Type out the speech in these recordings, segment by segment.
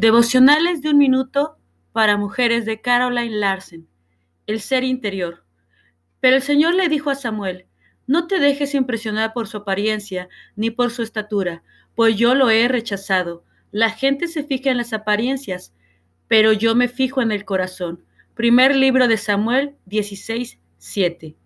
Devocionales de un minuto para mujeres de Caroline Larsen. El ser interior. Pero el Señor le dijo a Samuel, no te dejes impresionar por su apariencia ni por su estatura, pues yo lo he rechazado. La gente se fija en las apariencias, pero yo me fijo en el corazón. Primer libro de Samuel 16, 7.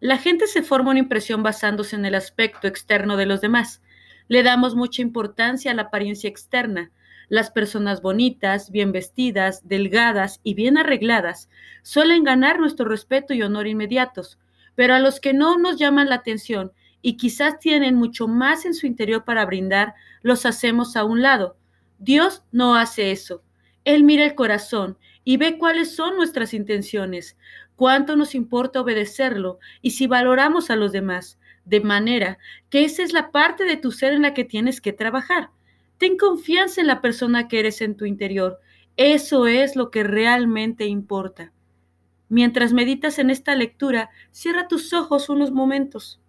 La gente se forma una impresión basándose en el aspecto externo de los demás. Le damos mucha importancia a la apariencia externa. Las personas bonitas, bien vestidas, delgadas y bien arregladas suelen ganar nuestro respeto y honor inmediatos, pero a los que no nos llaman la atención y quizás tienen mucho más en su interior para brindar, los hacemos a un lado. Dios no hace eso. Él mira el corazón y ve cuáles son nuestras intenciones, cuánto nos importa obedecerlo y si valoramos a los demás, de manera que esa es la parte de tu ser en la que tienes que trabajar. Ten confianza en la persona que eres en tu interior. Eso es lo que realmente importa. Mientras meditas en esta lectura, cierra tus ojos unos momentos.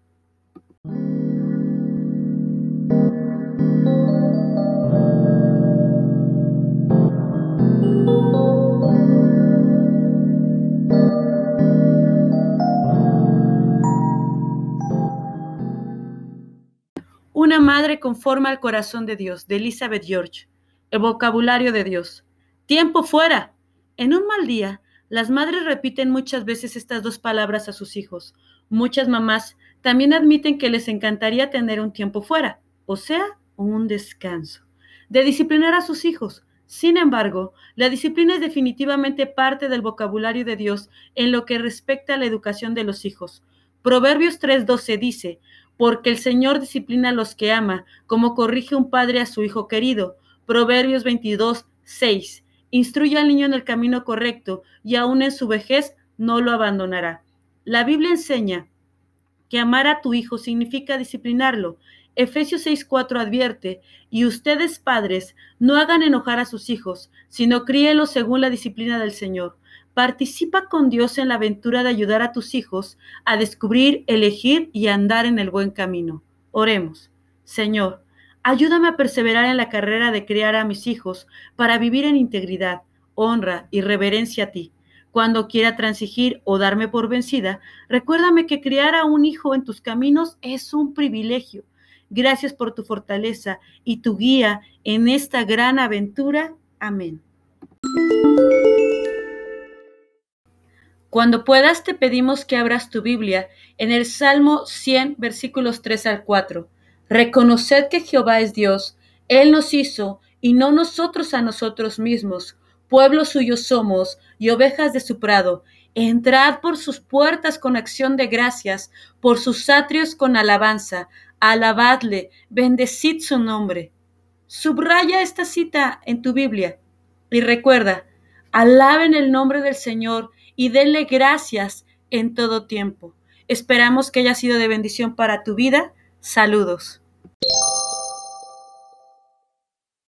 Una madre conforma al corazón de Dios, de Elizabeth George. El vocabulario de Dios. Tiempo fuera. En un mal día, las madres repiten muchas veces estas dos palabras a sus hijos. Muchas mamás también admiten que les encantaría tener un tiempo fuera, o sea, un descanso, de disciplinar a sus hijos. Sin embargo, la disciplina es definitivamente parte del vocabulario de Dios en lo que respecta a la educación de los hijos. Proverbios 3:12 dice, porque el Señor disciplina a los que ama, como corrige un padre a su hijo querido. Proverbios 22, 6. Instruye al niño en el camino correcto y aún en su vejez no lo abandonará. La Biblia enseña que amar a tu hijo significa disciplinarlo. Efesios 6:4 advierte, y ustedes padres, no hagan enojar a sus hijos, sino críelos según la disciplina del Señor. Participa con Dios en la aventura de ayudar a tus hijos a descubrir, elegir y andar en el buen camino. Oremos. Señor, ayúdame a perseverar en la carrera de criar a mis hijos para vivir en integridad, honra y reverencia a ti. Cuando quiera transigir o darme por vencida, recuérdame que criar a un hijo en tus caminos es un privilegio. Gracias por tu fortaleza y tu guía en esta gran aventura. Amén. Cuando puedas te pedimos que abras tu Biblia en el Salmo 100, versículos 3 al 4. Reconoced que Jehová es Dios, Él nos hizo y no nosotros a nosotros mismos. Pueblo suyo somos y ovejas de su prado. Entrad por sus puertas con acción de gracias, por sus atrios con alabanza. Alabadle, bendecid su nombre. Subraya esta cita en tu Biblia y recuerda, alaben el nombre del Señor y denle gracias en todo tiempo. Esperamos que haya sido de bendición para tu vida. Saludos.